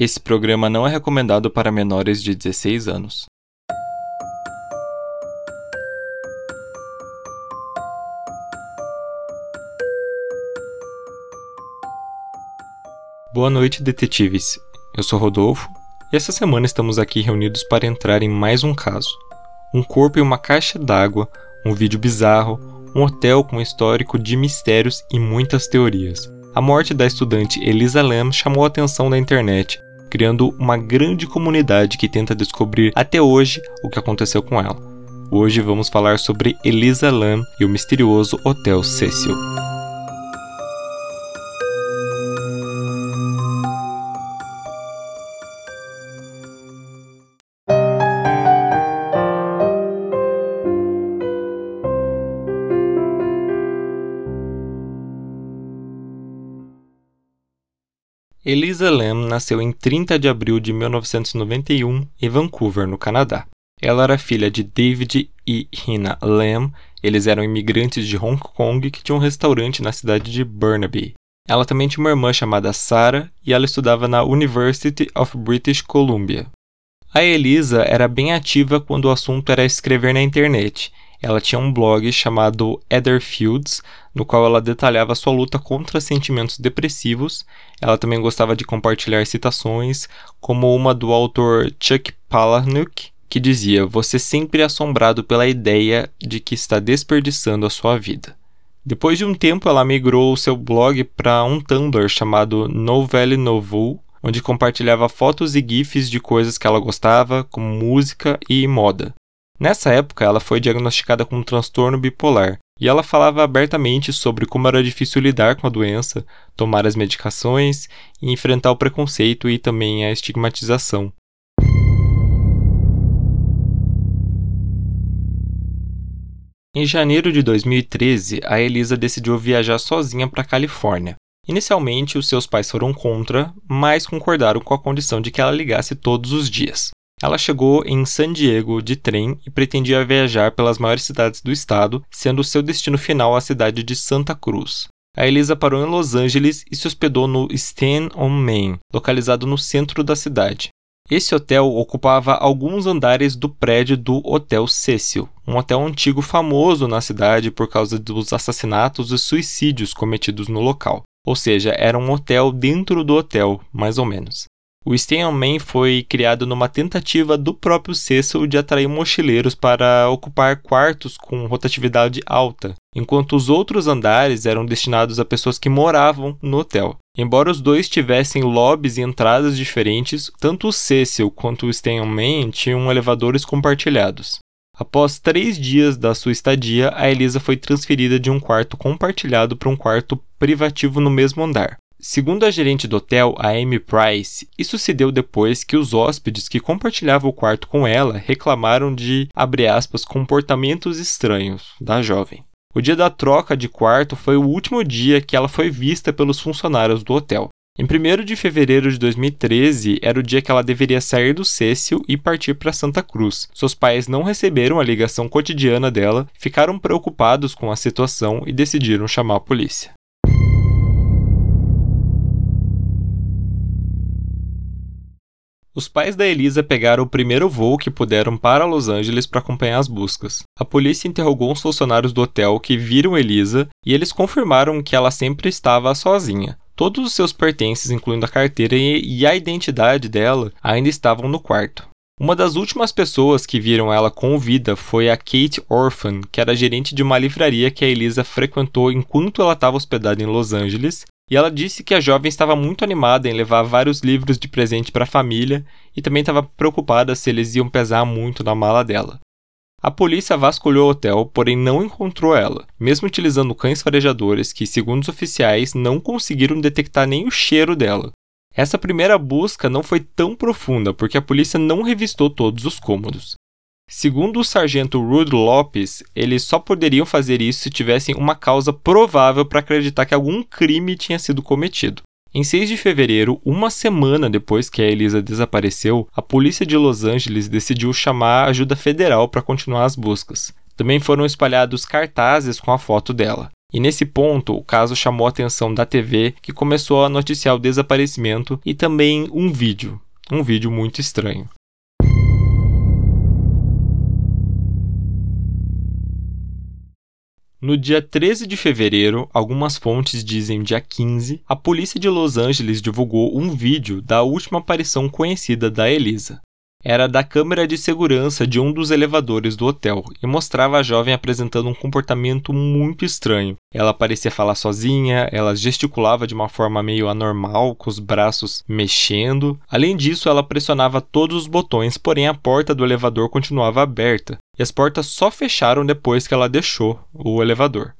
Esse programa não é recomendado para menores de 16 anos. Boa noite, detetives. Eu sou Rodolfo e essa semana estamos aqui reunidos para entrar em mais um caso. Um corpo em uma caixa d'água, um vídeo bizarro, um hotel com histórico de mistérios e muitas teorias. A morte da estudante Elisa Lam chamou a atenção da internet criando uma grande comunidade que tenta descobrir até hoje o que aconteceu com ela. Hoje vamos falar sobre Elisa Lam e o misterioso Hotel Cecil. Elisa Lam nasceu em 30 de abril de 1991 em Vancouver, no Canadá. Ela era filha de David e Hina Lam, eles eram imigrantes de Hong Kong que tinham um restaurante na cidade de Burnaby. Ela também tinha uma irmã chamada Sarah e ela estudava na University of British Columbia. A Elisa era bem ativa quando o assunto era escrever na internet ela tinha um blog chamado Fields, no qual ela detalhava sua luta contra sentimentos depressivos. Ela também gostava de compartilhar citações, como uma do autor Chuck Palahniuk, que dizia: Você sempre é assombrado pela ideia de que está desperdiçando a sua vida. Depois de um tempo, ela migrou seu blog para um Tumblr chamado Novelle Novo, onde compartilhava fotos e GIFs de coisas que ela gostava, como música e moda. Nessa época, ela foi diagnosticada com um transtorno bipolar e ela falava abertamente sobre como era difícil lidar com a doença, tomar as medicações e enfrentar o preconceito e também a estigmatização. Em janeiro de 2013, a Elisa decidiu viajar sozinha para a Califórnia. Inicialmente, os seus pais foram contra, mas concordaram com a condição de que ela ligasse todos os dias. Ela chegou em San Diego de trem e pretendia viajar pelas maiores cidades do estado, sendo seu destino final a cidade de Santa Cruz. A Elisa parou em Los Angeles e se hospedou no Stand on Main, localizado no centro da cidade. Esse hotel ocupava alguns andares do prédio do Hotel Cecil, um hotel antigo famoso na cidade por causa dos assassinatos e suicídios cometidos no local. Ou seja, era um hotel dentro do hotel, mais ou menos. O Stay Man foi criado numa tentativa do próprio Cecil de atrair mochileiros para ocupar quartos com rotatividade alta, enquanto os outros andares eram destinados a pessoas que moravam no hotel. Embora os dois tivessem lobbies e entradas diferentes, tanto o Cecil quanto o Stay Man tinham elevadores compartilhados. Após três dias da sua estadia, a Elisa foi transferida de um quarto compartilhado para um quarto privativo no mesmo andar. Segundo a gerente do hotel, a Amy Price, isso se deu depois que os hóspedes que compartilhavam o quarto com ela reclamaram de, aspas, comportamentos estranhos da jovem. O dia da troca de quarto foi o último dia que ela foi vista pelos funcionários do hotel. Em 1 de fevereiro de 2013 era o dia que ela deveria sair do Cecil e partir para Santa Cruz. Seus pais não receberam a ligação cotidiana dela, ficaram preocupados com a situação e decidiram chamar a polícia. Os pais da Elisa pegaram o primeiro voo que puderam para Los Angeles para acompanhar as buscas. A polícia interrogou os funcionários do hotel que viram Elisa e eles confirmaram que ela sempre estava sozinha. Todos os seus pertences, incluindo a carteira e a identidade dela, ainda estavam no quarto. Uma das últimas pessoas que viram ela com vida foi a Kate Orphan, que era gerente de uma livraria que a Elisa frequentou enquanto ela estava hospedada em Los Angeles e ela disse que a jovem estava muito animada em levar vários livros de presente para a família e também estava preocupada se eles iam pesar muito na mala dela. A polícia vasculhou o hotel, porém não encontrou ela, mesmo utilizando cães farejadores que, segundo os oficiais, não conseguiram detectar nem o cheiro dela. Essa primeira busca não foi tão profunda porque a polícia não revistou todos os cômodos. Segundo o sargento Rudy Lopes, eles só poderiam fazer isso se tivessem uma causa provável para acreditar que algum crime tinha sido cometido. Em 6 de fevereiro, uma semana depois que a Elisa desapareceu, a polícia de Los Angeles decidiu chamar ajuda federal para continuar as buscas. Também foram espalhados cartazes com a foto dela. E nesse ponto, o caso chamou a atenção da TV, que começou a noticiar o desaparecimento e também um vídeo, um vídeo muito estranho. No dia 13 de fevereiro, algumas fontes dizem dia 15, a polícia de Los Angeles divulgou um vídeo da última aparição conhecida da Elisa era da câmera de segurança de um dos elevadores do hotel e mostrava a jovem apresentando um comportamento muito estranho. Ela parecia falar sozinha, ela gesticulava de uma forma meio anormal, com os braços mexendo. Além disso, ela pressionava todos os botões, porém a porta do elevador continuava aberta, e as portas só fecharam depois que ela deixou o elevador.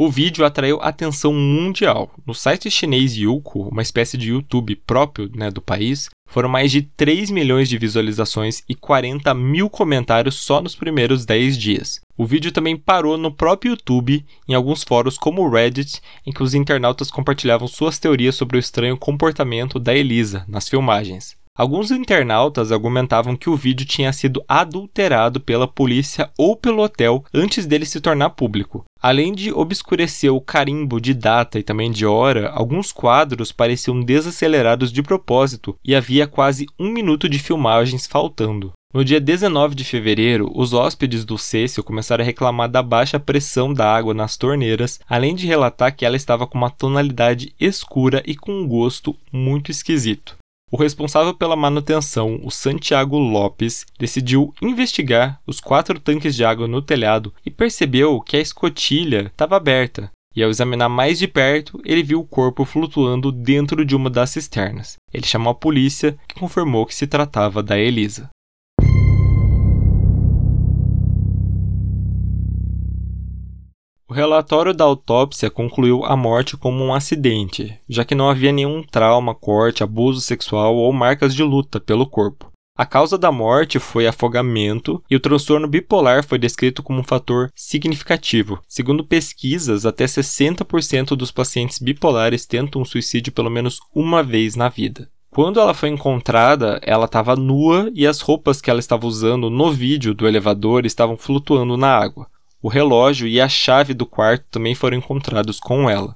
O vídeo atraiu atenção mundial. No site chinês Youku, uma espécie de YouTube próprio né, do país, foram mais de 3 milhões de visualizações e 40 mil comentários só nos primeiros 10 dias. O vídeo também parou no próprio YouTube, em alguns fóruns como o Reddit, em que os internautas compartilhavam suas teorias sobre o estranho comportamento da Elisa nas filmagens. Alguns internautas argumentavam que o vídeo tinha sido adulterado pela polícia ou pelo hotel antes dele se tornar público. Além de obscurecer o carimbo de data e também de hora, alguns quadros pareciam desacelerados de propósito e havia quase um minuto de filmagens faltando. No dia 19 de fevereiro, os hóspedes do Cecil começaram a reclamar da baixa pressão da água nas torneiras, além de relatar que ela estava com uma tonalidade escura e com um gosto muito esquisito. O responsável pela manutenção, o Santiago Lopes, decidiu investigar os quatro tanques de água no telhado e percebeu que a escotilha estava aberta. E ao examinar mais de perto, ele viu o corpo flutuando dentro de uma das cisternas. Ele chamou a polícia, que confirmou que se tratava da Elisa. O relatório da autópsia concluiu a morte como um acidente, já que não havia nenhum trauma, corte, abuso sexual ou marcas de luta pelo corpo. A causa da morte foi afogamento e o transtorno bipolar foi descrito como um fator significativo. Segundo pesquisas, até 60% dos pacientes bipolares tentam um suicídio pelo menos uma vez na vida. Quando ela foi encontrada, ela estava nua e as roupas que ela estava usando no vídeo do elevador estavam flutuando na água. O relógio e a chave do quarto também foram encontrados com ela.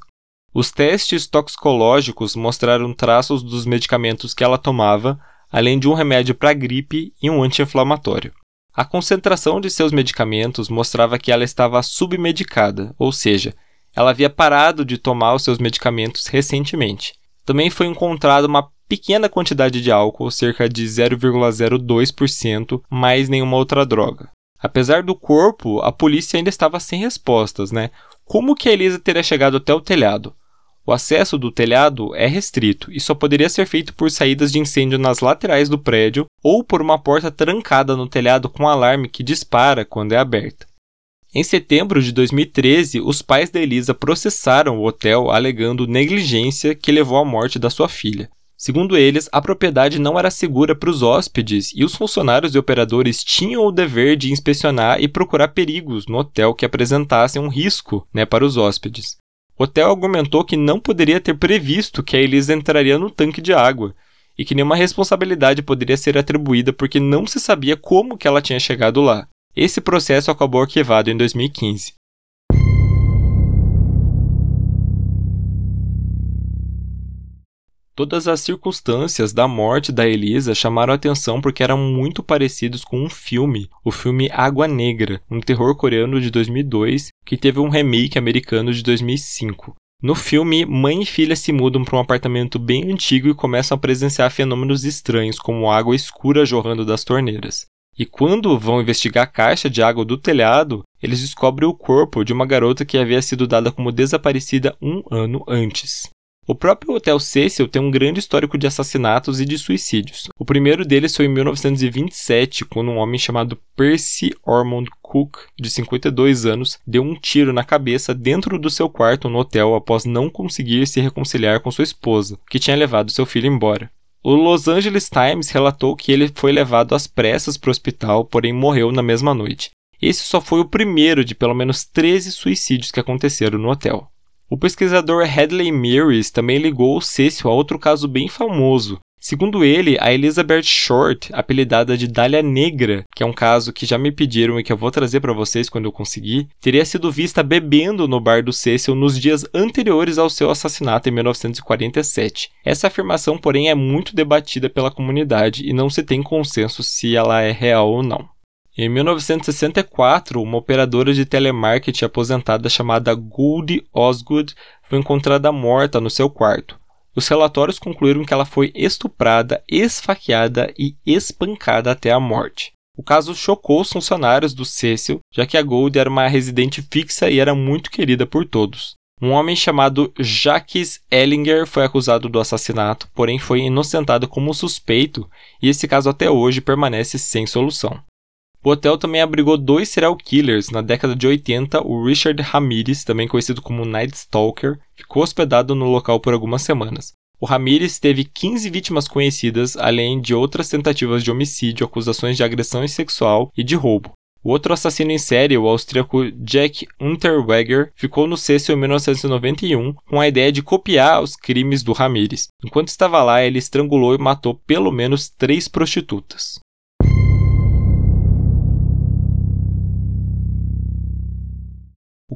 Os testes toxicológicos mostraram traços dos medicamentos que ela tomava, além de um remédio para gripe e um anti-inflamatório. A concentração de seus medicamentos mostrava que ela estava submedicada, ou seja, ela havia parado de tomar os seus medicamentos recentemente. Também foi encontrada uma pequena quantidade de álcool, cerca de 0,02%, mais nenhuma outra droga. Apesar do corpo, a polícia ainda estava sem respostas, né? Como que a Elisa teria chegado até o telhado? O acesso do telhado é restrito e só poderia ser feito por saídas de incêndio nas laterais do prédio ou por uma porta trancada no telhado com alarme que dispara quando é aberta. Em setembro de 2013, os pais da Elisa processaram o hotel alegando negligência que levou à morte da sua filha. Segundo eles, a propriedade não era segura para os hóspedes e os funcionários e operadores tinham o dever de inspecionar e procurar perigos no hotel que apresentassem um risco né, para os hóspedes. O hotel argumentou que não poderia ter previsto que a Elisa entraria no tanque de água e que nenhuma responsabilidade poderia ser atribuída porque não se sabia como que ela tinha chegado lá. Esse processo acabou arquivado em 2015. Todas as circunstâncias da morte da Elisa chamaram atenção porque eram muito parecidos com um filme, o filme Água Negra, um terror coreano de 2002 que teve um remake americano de 2005. No filme, mãe e filha se mudam para um apartamento bem antigo e começam a presenciar fenômenos estranhos, como água escura jorrando das torneiras. E quando vão investigar a caixa de água do telhado, eles descobrem o corpo de uma garota que havia sido dada como desaparecida um ano antes. O próprio Hotel Cecil tem um grande histórico de assassinatos e de suicídios. O primeiro deles foi em 1927, quando um homem chamado Percy Ormond Cook, de 52 anos, deu um tiro na cabeça dentro do seu quarto no hotel após não conseguir se reconciliar com sua esposa, que tinha levado seu filho embora. O Los Angeles Times relatou que ele foi levado às pressas para o hospital, porém morreu na mesma noite. Esse só foi o primeiro de pelo menos 13 suicídios que aconteceram no hotel. O pesquisador Hadley Meares também ligou o Cecil a outro caso bem famoso. Segundo ele, a Elizabeth Short, apelidada de Dália Negra, que é um caso que já me pediram e que eu vou trazer para vocês quando eu conseguir, teria sido vista bebendo no bar do Cecil nos dias anteriores ao seu assassinato em 1947. Essa afirmação, porém, é muito debatida pela comunidade e não se tem consenso se ela é real ou não. Em 1964, uma operadora de telemarketing aposentada chamada Goldie Osgood foi encontrada morta no seu quarto. Os relatórios concluíram que ela foi estuprada, esfaqueada e espancada até a morte. O caso chocou os funcionários do Cecil, já que a Gold era uma residente fixa e era muito querida por todos. Um homem chamado Jacques Ellinger foi acusado do assassinato, porém foi inocentado como suspeito, e esse caso até hoje permanece sem solução. O hotel também abrigou dois serial killers. Na década de 80, o Richard Ramirez, também conhecido como Night Stalker, ficou hospedado no local por algumas semanas. O Ramirez teve 15 vítimas conhecidas, além de outras tentativas de homicídio, acusações de agressão sexual e de roubo. O outro assassino em série, o austríaco Jack Unterweger, ficou no Cecil em 1991 com a ideia de copiar os crimes do Ramirez. Enquanto estava lá, ele estrangulou e matou pelo menos três prostitutas.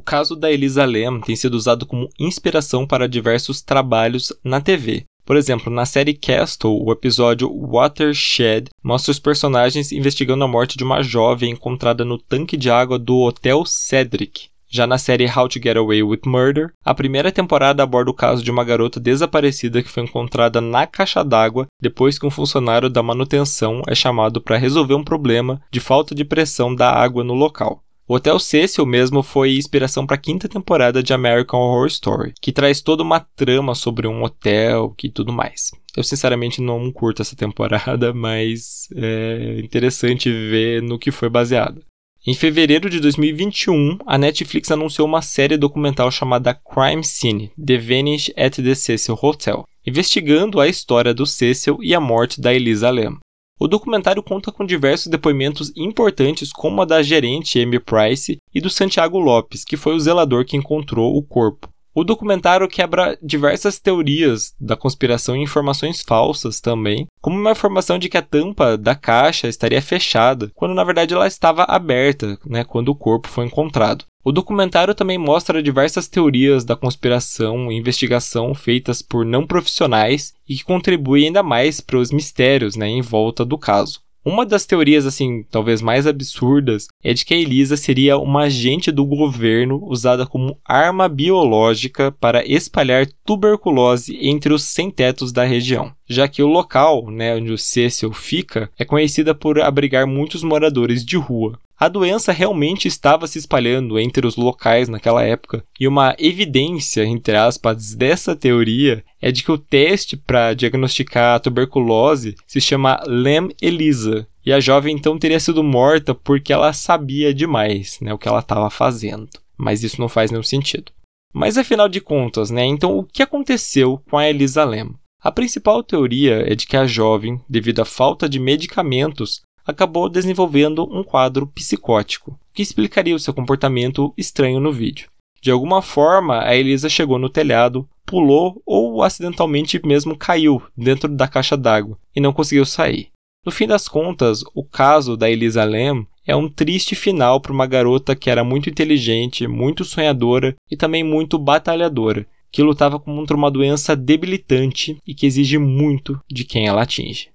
Caso da Elisa Lam tem sido usado como inspiração para diversos trabalhos na TV. Por exemplo, na série Castle, o episódio Watershed mostra os personagens investigando a morte de uma jovem encontrada no tanque de água do Hotel Cedric. Já na série How to Get Away with Murder, a primeira temporada aborda o caso de uma garota desaparecida que foi encontrada na caixa d'água depois que um funcionário da manutenção é chamado para resolver um problema de falta de pressão da água no local. O Hotel Cecil mesmo foi inspiração para a quinta temporada de American Horror Story, que traz toda uma trama sobre um hotel e tudo mais. Eu sinceramente não curto essa temporada, mas é interessante ver no que foi baseada. Em fevereiro de 2021, a Netflix anunciou uma série documental chamada Crime Scene: The Vanish at the Cecil Hotel, investigando a história do Cecil e a morte da Elisa Lam. O documentário conta com diversos depoimentos importantes, como a da gerente Amy Price e do Santiago Lopes, que foi o zelador que encontrou o corpo. O documentário quebra diversas teorias da conspiração e informações falsas também, como uma informação de que a tampa da caixa estaria fechada, quando na verdade ela estava aberta, né, quando o corpo foi encontrado. O documentário também mostra diversas teorias da conspiração e investigação feitas por não profissionais e que contribuem ainda mais para os mistérios né, em volta do caso. Uma das teorias, assim, talvez mais absurdas, é de que a Elisa seria uma agente do governo usada como arma biológica para espalhar tuberculose entre os sem-tetos da região, já que o local, né, onde o Cecil fica, é conhecida por abrigar muitos moradores de rua. A doença realmente estava se espalhando entre os locais naquela época, e uma evidência, entre aspas, dessa teoria é de que o teste para diagnosticar a tuberculose se chama Lem-Elisa, e a jovem então teria sido morta porque ela sabia demais né, o que ela estava fazendo. Mas isso não faz nenhum sentido. Mas afinal de contas, né, então o que aconteceu com a Elisa Lem? A principal teoria é de que a jovem, devido à falta de medicamentos, acabou desenvolvendo um quadro psicótico, que explicaria o seu comportamento estranho no vídeo. De alguma forma, a Elisa chegou no telhado, pulou ou acidentalmente mesmo caiu dentro da caixa d'água e não conseguiu sair. No fim das contas, o caso da Elisa Lam é um triste final para uma garota que era muito inteligente, muito sonhadora e também muito batalhadora, que lutava contra uma doença debilitante e que exige muito de quem ela atinge.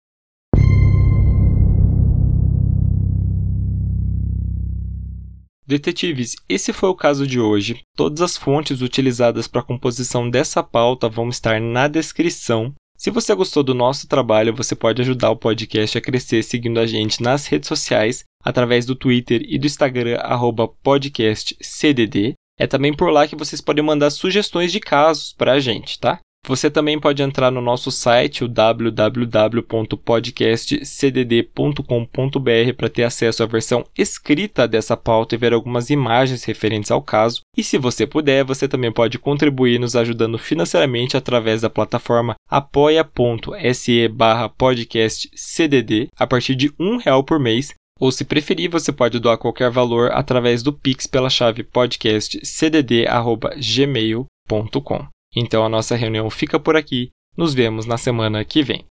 Detetives, esse foi o caso de hoje. Todas as fontes utilizadas para a composição dessa pauta vão estar na descrição. Se você gostou do nosso trabalho, você pode ajudar o podcast a crescer seguindo a gente nas redes sociais, através do Twitter e do Instagram, podcastcdd. É também por lá que vocês podem mandar sugestões de casos para a gente, tá? Você também pode entrar no nosso site, o www.podcastcdd.com.br, para ter acesso à versão escrita dessa pauta e ver algumas imagens referentes ao caso. E se você puder, você também pode contribuir nos ajudando financeiramente através da plataforma apoia.se podcastcdd a partir de um real por mês. Ou se preferir, você pode doar qualquer valor através do Pix pela chave podcastcdd.gmail.com. Então a nossa reunião fica por aqui. Nos vemos na semana que vem.